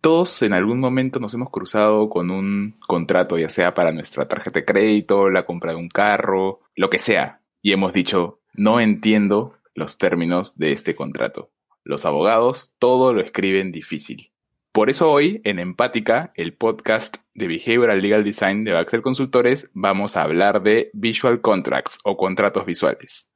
todos en algún momento nos hemos cruzado con un contrato, ya sea para nuestra tarjeta de crédito, la compra de un carro, lo que sea, y hemos dicho, no entiendo los términos de este contrato. Los abogados todo lo escriben difícil. Por eso hoy, en Empática, el podcast de Behavioral Legal Design de Baxter Consultores, vamos a hablar de Visual Contracts o contratos visuales.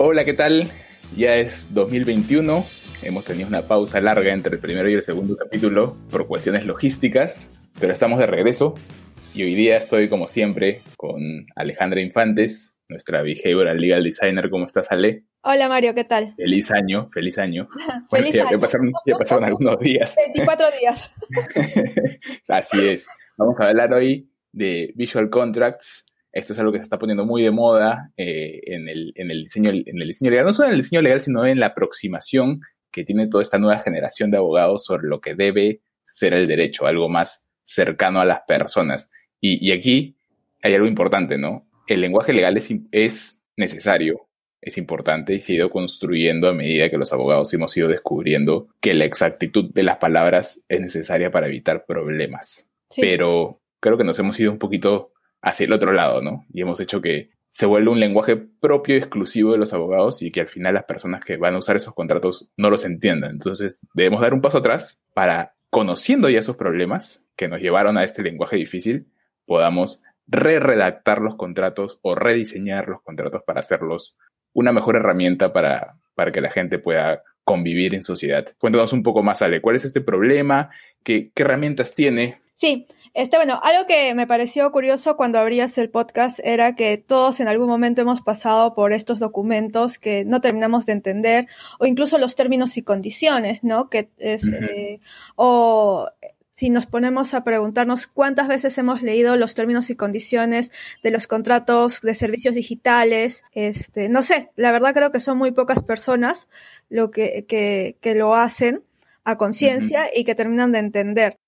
Hola, ¿qué tal? Ya es 2021. Hemos tenido una pausa larga entre el primero y el segundo capítulo por cuestiones logísticas, pero estamos de regreso y hoy día estoy como siempre con Alejandra Infantes, nuestra behavioral legal designer. ¿Cómo estás, Ale? Hola Mario, ¿qué tal? Feliz año, feliz año. feliz ya, año. pasaron, ya pasaron algunos días. 24 días. Así es. Vamos a hablar hoy de visual contracts esto es algo que se está poniendo muy de moda eh, en, el, diseño, en el diseño legal, no solo en el diseño legal, sino en la aproximación que tiene toda esta nueva generación de abogados sobre lo que debe ser el derecho, algo más cercano a las personas. Y, aquí hay algo importante, ¿no? El lenguaje legal es, es necesario, es importante y se ha ido construyendo a medida que los abogados hemos ido descubriendo que la exactitud de las palabras es necesaria para evitar problemas. Pero creo que nos hemos ido un poquito hacia el otro lado, ¿no? Y hemos hecho que se vuelva un lenguaje propio y exclusivo de los abogados y que al final las personas que van a usar esos contratos no los entiendan. Entonces debemos dar un paso atrás para, conociendo ya esos problemas que nos llevaron a este lenguaje difícil, podamos re-redactar los contratos o rediseñar los contratos para hacerlos una mejor herramienta para, para que la gente pueda convivir en sociedad. Cuéntanos un poco más, Ale, ¿cuál es este problema? ¿Qué, qué herramientas tiene? Sí, este, bueno, algo que me pareció curioso cuando abrías el podcast era que todos en algún momento hemos pasado por estos documentos que no terminamos de entender, o incluso los términos y condiciones, ¿no? Que es, eh, o si nos ponemos a preguntarnos cuántas veces hemos leído los términos y condiciones de los contratos de servicios digitales, este, no sé, la verdad creo que son muy pocas personas lo que, que, que lo hacen a conciencia y que terminan de entender.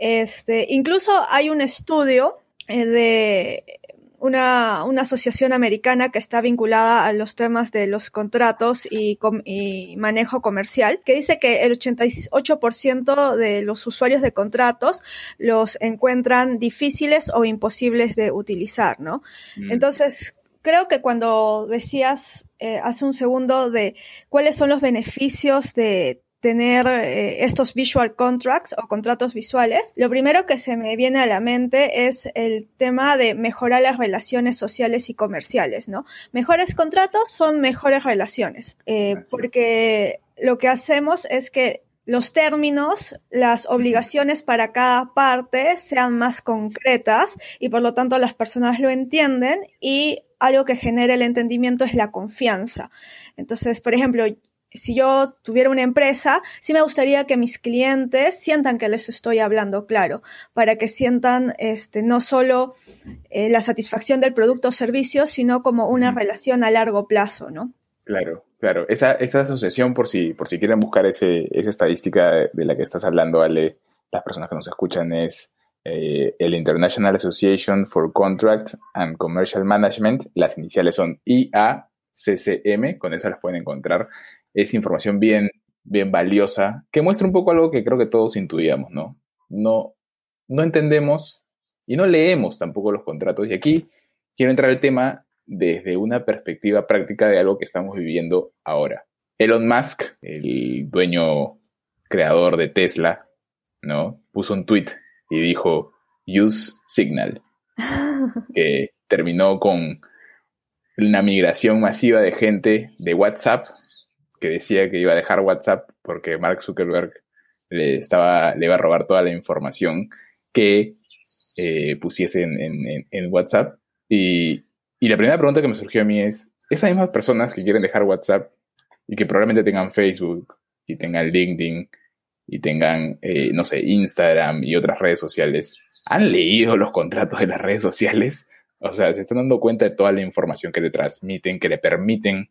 Este, incluso hay un estudio eh, de una, una, asociación americana que está vinculada a los temas de los contratos y, y manejo comercial, que dice que el 88% de los usuarios de contratos los encuentran difíciles o imposibles de utilizar, ¿no? Mm. Entonces, creo que cuando decías eh, hace un segundo de cuáles son los beneficios de tener eh, estos visual contracts o contratos visuales, lo primero que se me viene a la mente es el tema de mejorar las relaciones sociales y comerciales, ¿no? Mejores contratos son mejores relaciones, eh, porque lo que hacemos es que los términos, las obligaciones para cada parte sean más concretas y por lo tanto las personas lo entienden y algo que genera el entendimiento es la confianza. Entonces, por ejemplo, si yo tuviera una empresa, sí me gustaría que mis clientes sientan que les estoy hablando claro, para que sientan este, no solo eh, la satisfacción del producto o servicio, sino como una relación a largo plazo, ¿no? Claro, claro. Esa, esa asociación, por si, por si quieren buscar ese, esa estadística de la que estás hablando, Ale, las personas que nos escuchan, es eh, el International Association for Contract and Commercial Management. Las iniciales son IACCM, con eso las pueden encontrar es información bien, bien valiosa, que muestra un poco algo que creo que todos intuíamos, ¿no? No, no entendemos y no leemos tampoco los contratos. Y aquí quiero entrar al tema desde una perspectiva práctica de algo que estamos viviendo ahora. Elon Musk, el dueño creador de Tesla, ¿no? Puso un tweet y dijo, use Signal, que terminó con una migración masiva de gente de WhatsApp que decía que iba a dejar WhatsApp porque Mark Zuckerberg le, estaba, le iba a robar toda la información que eh, pusiese en, WhatsApp. Y, la primera pregunta que me surgió a mí es, esas mismas personas que quieren dejar WhatsApp y que probablemente tengan Facebook y tengan LinkedIn y tengan, eh, no sé, Instagram y otras redes sociales, ¿han leído los contratos de las redes sociales? O sea, se están dando cuenta de toda la información que le transmiten, que le permiten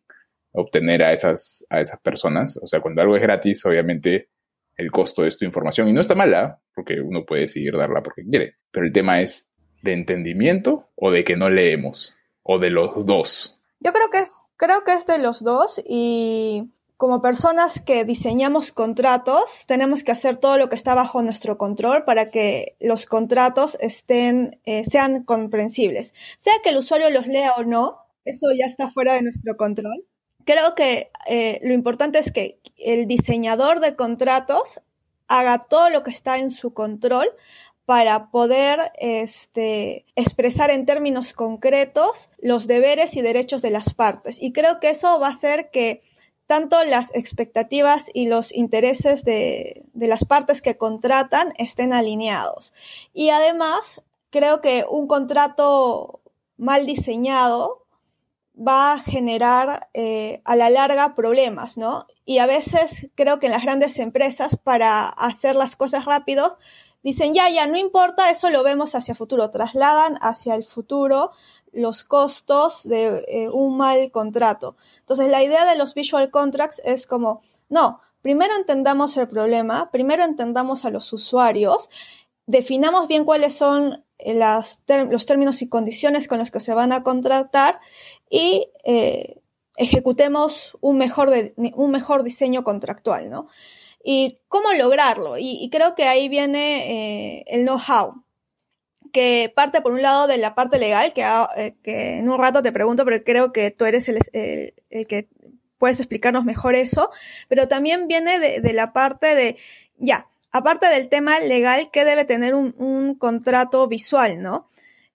obtener a esas, a esas personas. O sea, cuando algo es gratis, obviamente el costo es tu información. Y no está mala, porque uno puede seguir darla porque quiere. Pero el tema es de entendimiento o de que no leemos. o de los dos? Yo creo que es, creo que es de los dos y como personas que diseñamos contratos, tenemos que hacer todo lo que está bajo nuestro control para que los contratos estén, eh, sean comprensibles. Sea que el usuario los lea o no, eso ya está fuera de nuestro control. Creo que eh, lo importante es que el diseñador de contratos haga todo lo que está en su control para poder este, expresar en términos concretos los deberes y derechos de las partes. Y creo que eso va a hacer que tanto las expectativas y los intereses de, las partes que contratan estén alineados. Y además, creo que un contrato mal diseñado va a generar eh, a la larga problemas, ¿no? Y a veces creo que en las grandes empresas, para hacer las cosas rápido, dicen, ya, ya, no importa, eso lo vemos hacia futuro, trasladan hacia el futuro los costos de eh, un mal contrato. Entonces, la idea de los visual contracts es como, no, primero entendamos el problema, primero entendamos a los usuarios, definamos bien cuáles son eh, los términos y condiciones con los que se van a contratar y eh, ejecutemos un mejor, un mejor diseño contractual, ¿no? ¿Y cómo lograrlo? Y, creo que ahí viene el know-how que parte por un lado de la parte legal, que, ah, eh, que en un rato te pregunto, pero creo que tú eres el, que puedes explicarnos mejor eso, pero también viene de, la parte de, ya, aparte del tema legal, ¿qué debe tener un, contrato visual, no?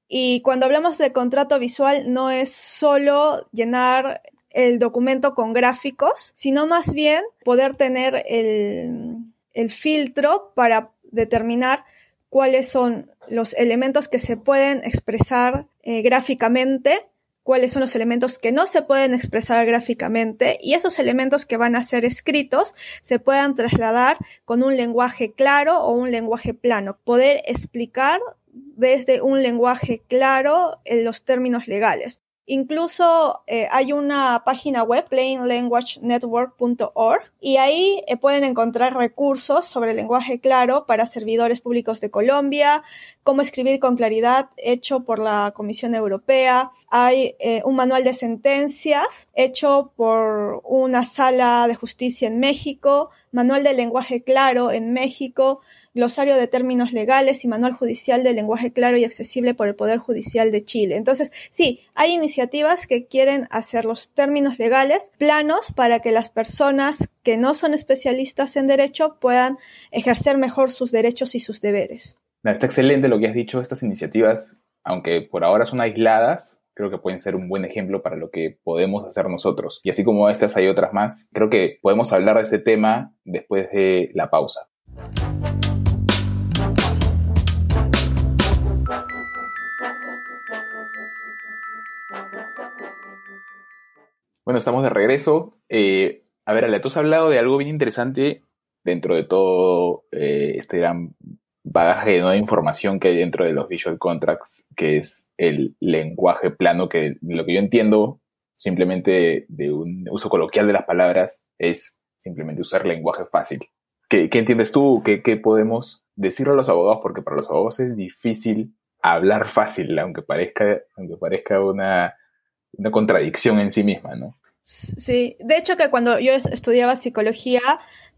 Y cuando hablamos de contrato visual, no es solo llenar el documento con gráficos, sino más bien poder tener el, el filtro para determinar cuáles son los elementos que se pueden expresar eh, gráficamente, cuáles son los elementos que no se pueden expresar gráficamente y esos elementos que van a ser escritos se puedan trasladar con un lenguaje claro o un lenguaje plano. Poder explicar desde un lenguaje claro en los términos legales. Incluso eh, hay una página web, plainlanguagenetwork.org, y ahí eh, pueden encontrar recursos sobre lenguaje claro para servidores públicos de Colombia, cómo escribir con claridad hecho por la Comisión Europea. Hay eh, un manual de sentencias hecho por una sala de justicia en México, manual de lenguaje claro en México, glosario de términos legales y manual judicial de lenguaje claro y accesible por el Poder Judicial de Chile. Entonces, sí, hay iniciativas que quieren hacer los términos legales planos para que las personas que no son especialistas en derecho puedan ejercer mejor sus derechos y sus deberes. Está excelente lo que has dicho. Estas iniciativas, aunque por ahora son aisladas, creo que pueden ser un buen ejemplo para lo que podemos hacer nosotros. Y así como estas hay otras más, creo que podemos hablar de este tema después de la pausa. Bueno, estamos de regreso. Eh, a ver, Ale, tú has hablado de algo bien interesante dentro de todo eh, este gran bagaje de nueva información que hay dentro de los visual contracts, que es el lenguaje plano, que lo que yo entiendo simplemente de un uso coloquial de las palabras es simplemente usar lenguaje fácil. ¿Qué, entiendes tú? ¿Qué, ¿Qué, podemos decirle a los abogados? Porque para los abogados es difícil hablar fácil, aunque parezca, aunque parezca una, una contradicción en sí misma, ¿no? Sí, de hecho que cuando yo estudiaba psicología,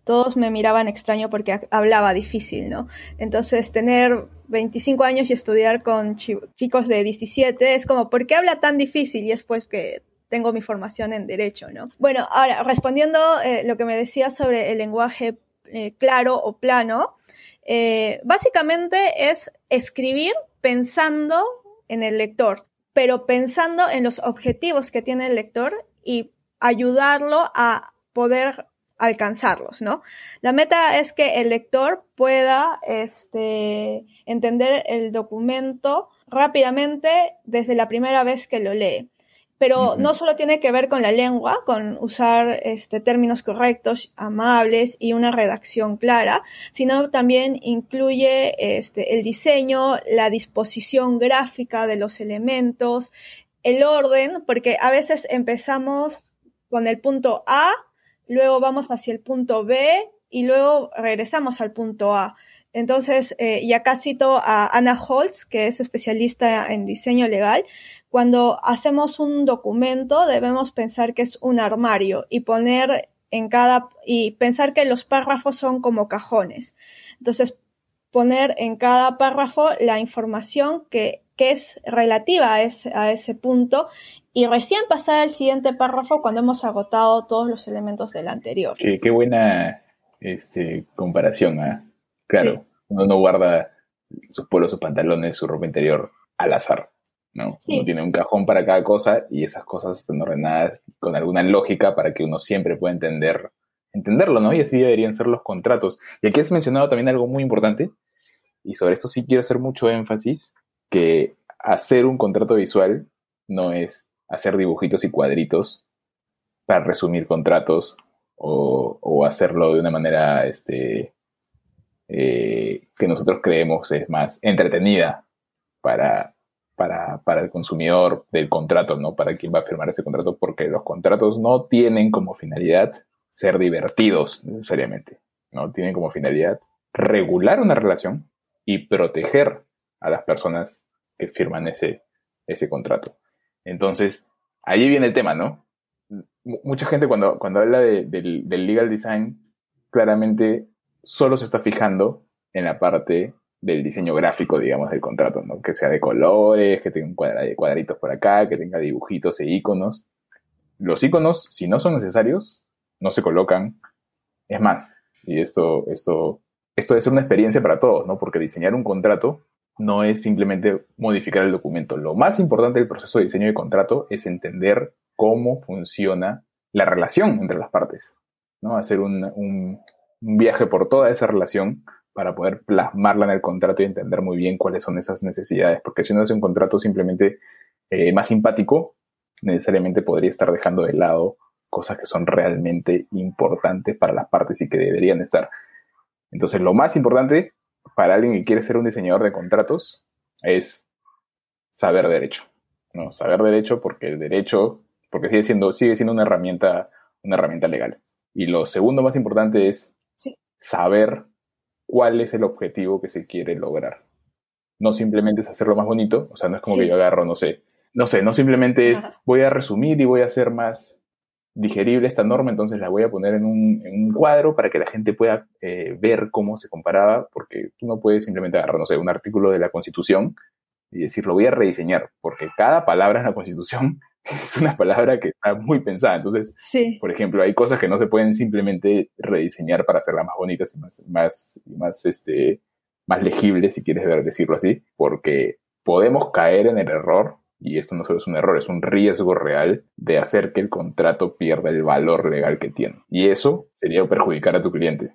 todos me miraban extraño porque hablaba difícil, ¿no? Entonces, tener 25 años y estudiar con chicos de 17 es como, ¿por qué habla tan difícil? Y es pues que tengo mi formación en derecho, ¿no? Bueno, ahora, respondiendo eh, lo que me decía sobre el lenguaje eh, claro o plano, eh, básicamente es escribir pensando en el lector, pero pensando en los objetivos que tiene el lector y ayudarlo a poder alcanzarlos, ¿no? La meta es que el lector pueda este, entender el documento rápidamente desde la primera vez que lo lee. Pero no solo tiene que ver con la lengua, con usar este, términos correctos, amables y una redacción clara, sino también incluye este, el diseño, la disposición gráfica de los elementos, el orden, porque a veces empezamos con el punto A, luego vamos hacia el punto B y luego regresamos al punto A. Entonces, eh, y acá cito a Anna Holtz, que es especialista en diseño legal, Cuando hacemos un documento debemos pensar que es un armario y poner en cada y pensar que los párrafos son como cajones. Entonces, poner en cada párrafo la información que, es relativa a ese, a ese punto y recién pasar al siguiente párrafo cuando hemos agotado todos los elementos del anterior. Qué, qué buena este, comparación, ¿ah? Claro, uno no guarda sus polos, sus pantalones, su ropa interior al azar. ¿no? Uno tiene un cajón para cada cosa y esas cosas están ordenadas con alguna lógica para que uno siempre pueda entender, entenderlo, ¿no? Y así deberían ser los contratos. Y aquí has mencionado también algo muy importante, y sobre esto sí quiero hacer mucho énfasis, que hacer un contrato visual no es hacer dibujitos y cuadritos para resumir contratos o, hacerlo de una manera este, eh, que nosotros creemos es más entretenida para, para, para, el consumidor del contrato, ¿no? Para quien va a firmar ese contrato, porque los contratos no tienen como finalidad ser divertidos necesariamente, ¿no? Tienen como finalidad regular una relación y proteger a las personas que firman ese, ese contrato. Entonces, ahí viene el tema, ¿no? mucha gente cuando, cuando habla del, legal design, claramente solo se está fijando en la parte del diseño gráfico, digamos, del contrato, ¿no? Que sea de colores, que tenga cuadritos por acá, que tenga dibujitos e iconos. Los iconos, si no son necesarios, no se colocan. Es más, y esto, esto, esto es una experiencia para todos, ¿no? Porque diseñar un contrato no es simplemente modificar el documento. Lo más importante del proceso de diseño de contrato es entender cómo funciona la relación entre las partes, ¿no? Hacer un, viaje por toda esa relación para poder plasmarla en el contrato y entender muy bien cuáles son esas necesidades, porque si uno hace un contrato simplemente eh, más simpático, necesariamente podría estar dejando de lado cosas que son realmente importantes para las partes y que deberían estar. Entonces, lo más importante para alguien que quiere ser un diseñador de contratos es saber derecho. ¿no? Saber derecho porque el derecho porque sigue siendo, sigue siendo una herramienta, una herramienta legal. Y lo segundo más importante es saber cuál es el objetivo que se quiere lograr. No simplemente es hacerlo más bonito, o sea, no es como que yo agarro, no sé, no sé, no simplemente es voy a resumir y voy a hacer más digerible esta norma, entonces la voy a poner en un, cuadro para que la gente pueda eh, ver cómo se comparaba, porque tú no puedes simplemente agarrar, no sé, un artículo de la Constitución y decir, lo voy a rediseñar, porque cada palabra en la Constitución es una palabra que está muy pensada. Entonces, por ejemplo, hay cosas que no se pueden simplemente rediseñar para hacerlas más bonitas y más, más, más, este, más legibles, si quieres decirlo así, porque podemos caer en el error, y esto no solo es un error, es un riesgo real de hacer que el contrato pierda el valor legal que tiene. Y eso sería perjudicar a tu cliente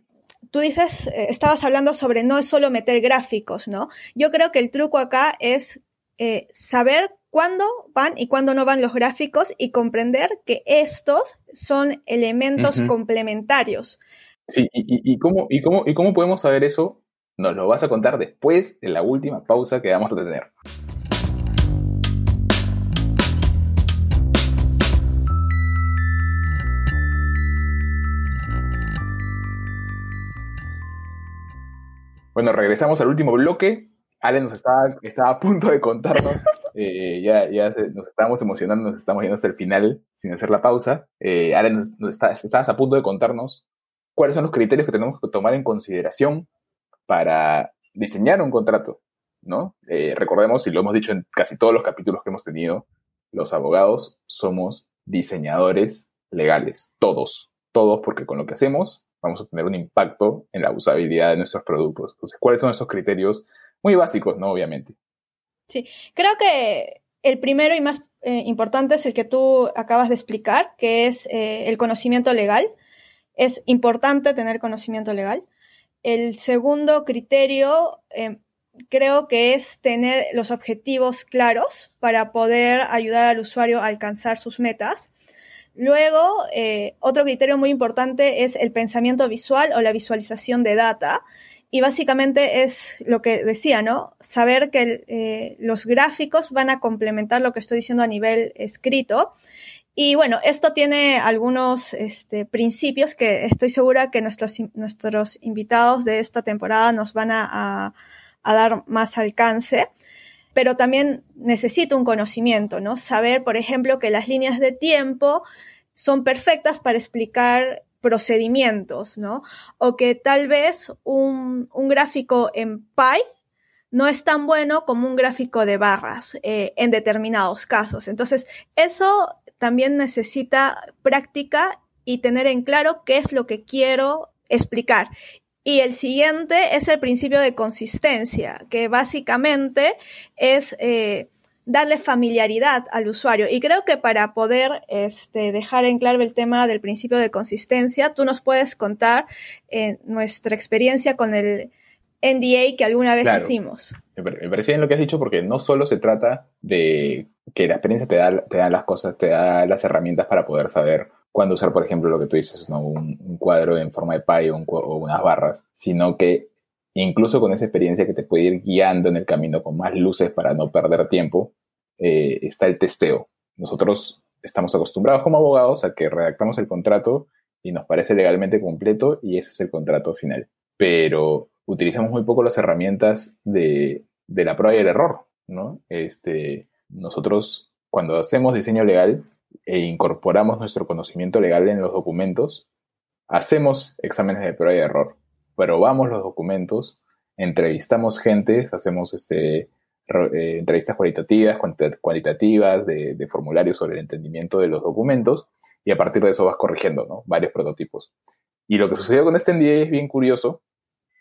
tú dices, eh, estabas hablando sobre no es solo meter gráficos, ¿no? Yo creo que el truco acá es eh, saber cuándo van y cuándo no van los gráficos y comprender que estos son elementos complementarios. Sí, y, cómo, y, cómo, ¿y cómo podemos saber eso? Nos lo vas a contar después de la última pausa que vamos a tener. Bueno, regresamos al último bloque. Ale nos estaba, estaba a punto de contarnos eh, ya, nos estábamos emocionando, nos estamos yendo hasta el final sin hacer la pausa. Eh, ahora estabas a punto de contarnos cuáles son los criterios que tenemos que tomar en consideración para diseñar un contrato, ¿no? Eh, recordemos, y lo hemos dicho en casi todos los capítulos que hemos tenido, los abogados somos diseñadores legales, todos, todos, porque con lo que hacemos vamos a tener un impacto en la usabilidad de nuestros productos. Entonces, ¿cuáles son esos criterios? Muy básicos, ¿no? Obviamente. Sí, creo que el primero y más eh, importante es el que tú acabas de explicar, que es eh, el conocimiento legal. Es importante tener conocimiento legal. El segundo criterio eh, creo que es tener los objetivos claros para poder ayudar al usuario a alcanzar sus metas. Luego, otro criterio muy importante es el pensamiento visual o la visualización de data. Y básicamente es lo que decía, ¿no? Saber que eh, los gráficos van a complementar lo que estoy diciendo a nivel escrito. Y bueno, esto tiene algunos este, principios que estoy segura que nuestros, nuestros invitados de esta temporada nos van a, dar más alcance. pero también necesito un conocimiento, ¿no? Saber, por ejemplo, que las líneas de tiempo son perfectas para explicar procedimientos, ¿no? O que tal vez un, gráfico en Pi no es tan bueno como un gráfico de barras eh, en determinados casos. Entonces, eso también necesita práctica y tener en claro qué es lo que quiero explicar. Y el siguiente es el principio de consistencia, que básicamente es eh, darle familiaridad al usuario. Y creo que para poder este, dejar en claro el tema del principio de consistencia, tú nos puedes contar eh, nuestra experiencia con el NDA que alguna vez hicimos. Me parece bien lo que has dicho porque no solo se trata de que la experiencia te da, te da las cosas, te da las herramientas para poder saber cuándo usar, por ejemplo, lo que tú dices, ¿no? un, cuadro en forma de pie o, o unas barras, sino que incluso con esa experiencia que te puede ir guiando en el camino con más luces para no perder tiempo, eh, está el testeo. Nosotros estamos acostumbrados como abogados a que redactamos el contrato y nos parece legalmente completo y ese es el contrato final. Pero utilizamos muy poco las herramientas de, la prueba y el error, ¿no? Este, nosotros cuando hacemos diseño legal e incorporamos nuestro conocimiento legal en los documentos, hacemos exámenes de prueba y error, probamos los documentos, entrevistamos gente, hacemos este, eh, entrevistas cualitativas, cualitativas de, de, formularios sobre el entendimiento de los documentos y a partir de eso vas corrigiendo ¿no? varios prototipos. Y lo que sucedió con este NDA es bien curioso,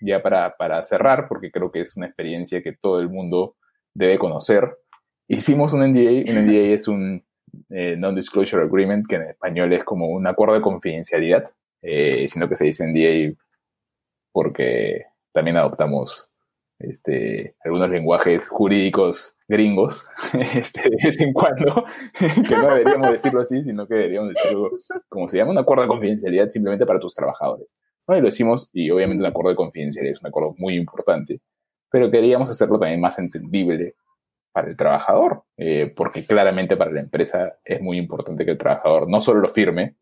ya para, para cerrar, porque creo que es una experiencia que todo el mundo debe conocer. Hicimos un NDA, un NDA es un eh, Non-Disclosure Agreement, que en español es como un acuerdo de confidencialidad, eh, sino que se dice NDA porque también adoptamos este, algunos lenguajes jurídicos gringos este, de vez en cuando, que no deberíamos decirlo así, sino que deberíamos decirlo como se llama un acuerdo de confidencialidad simplemente para tus trabajadores. Y lo decimos, y obviamente un acuerdo de confidencialidad es un acuerdo muy importante, pero queríamos hacerlo también más entendible para el trabajador, eh, porque claramente para la empresa es muy importante que el trabajador no solo lo firme,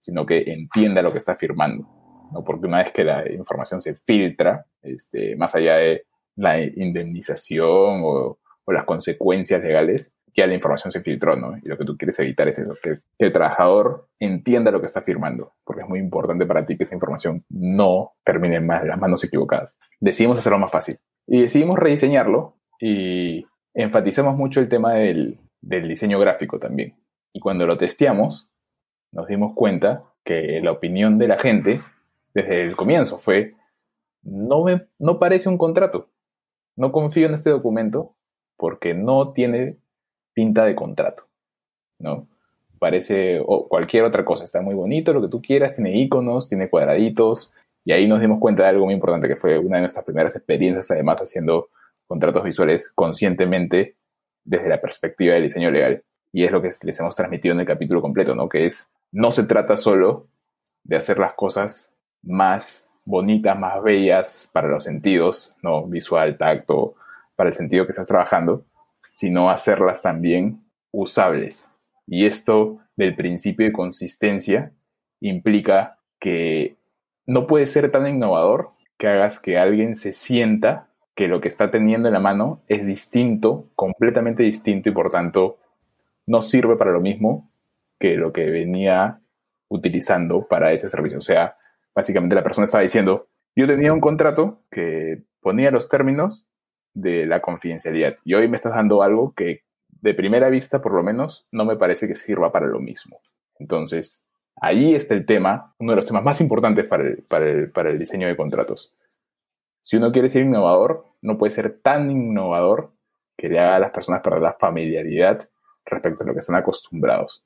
sino que entienda lo que está firmando. ¿No? Porque una vez que la información se filtra, este, más allá de la indemnización o, las consecuencias legales, ya la información se filtró, ¿no? Y lo que tú quieres evitar es eso, que, el trabajador entienda lo que está firmando, porque es muy importante para ti que esa información no termine en las manos equivocadas. Decidimos hacerlo más fácil y decidimos rediseñarlo y enfatizamos mucho el tema del, del diseño gráfico también. Y cuando lo testeamos, nos dimos cuenta que la opinión de la gente desde el comienzo fue, no, me, no parece un contrato, no confío en este documento porque no tiene pinta de contrato, ¿no? Parece o cualquier otra cosa, está muy bonito, lo que tú quieras, tiene iconos, tiene cuadraditos, y ahí nos dimos cuenta de algo muy importante que fue una de nuestras primeras experiencias, además haciendo contratos visuales conscientemente desde la perspectiva del diseño legal. Y es lo que les hemos transmitido en el capítulo completo, ¿no? Que es, no se trata solo de hacer las cosas más bonitas, más bellas para los sentidos, ¿no? Visual, tacto, para el sentido que estás trabajando, sino hacerlas también usables. Y esto del principio de consistencia implica que no puede ser tan innovador que hagas que alguien se sienta que lo que está teniendo en la mano es distinto, completamente distinto y por tanto no sirve para lo mismo que lo que venía utilizando para ese servicio. O sea, básicamente la persona estaba diciendo, yo tenía un contrato que ponía los términos de la confidencialidad y hoy me estás dando algo que de primera vista, por lo menos, no me parece que sirva para lo mismo. Entonces, ahí está el tema, uno de los temas más importantes para el, para el, para el diseño de contratos. Si uno quiere ser innovador, no puede ser tan innovador que le haga a las personas perder la familiaridad respecto a lo que están acostumbrados.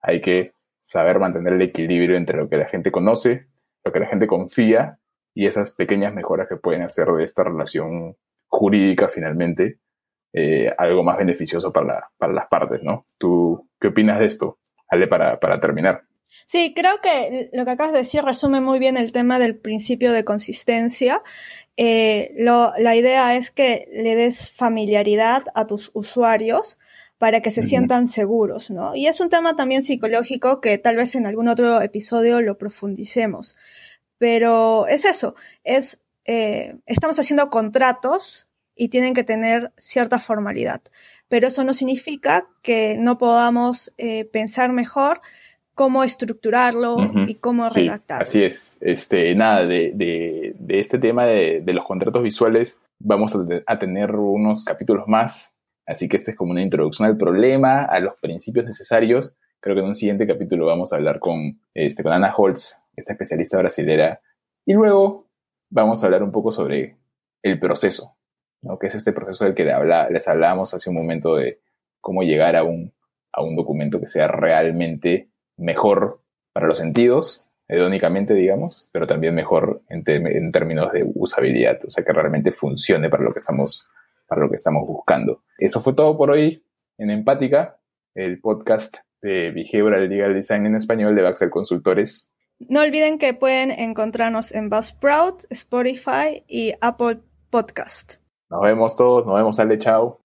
Hay que saber mantener el equilibrio entre lo que la gente conoce que la gente confía y esas pequeñas mejoras que pueden hacer de esta relación jurídica finalmente eh, algo más beneficioso para, para, las partes, ¿no? ¿Tú qué opinas de esto? Ale, para, para terminar. Sí, creo que lo que acabas de decir resume muy bien el tema del principio de consistencia. Eh, la idea es que le des familiaridad a tus usuarios para que se sientan seguros, ¿no? Y es un tema también psicológico que tal vez en algún otro episodio lo profundicemos. Pero es eso, es, eh, estamos haciendo contratos y tienen que tener cierta formalidad. Pero eso no significa que no podamos eh, pensar mejor cómo estructurarlo y cómo sí, redactarlo. Así es. Este, nada, de, de, de este tema de, de, los contratos visuales vamos a, a, tener unos capítulos más. Así que este es como una introducción al problema, a los principios necesarios. Creo que en un siguiente capítulo vamos a hablar con, este, con Ana Holtz, esta especialista brasilera. Y luego vamos a hablar un poco sobre el proceso, ¿no? que es este proceso del que les hablábamos hace un momento de cómo llegar a un, a un documento que sea realmente mejor para los sentidos, hedónicamente, digamos, pero también mejor en, en, términos de usabilidad, o sea, que realmente funcione para lo que estamos, para lo que estamos buscando. Eso fue todo por hoy en Empática, el podcast de Behavioral Legal Design en español de Baxter Consultores. No olviden que pueden encontrarnos en Buzzsprout, Spotify y Apple Podcast. Nos vemos todos, nos vemos, Ale, chao.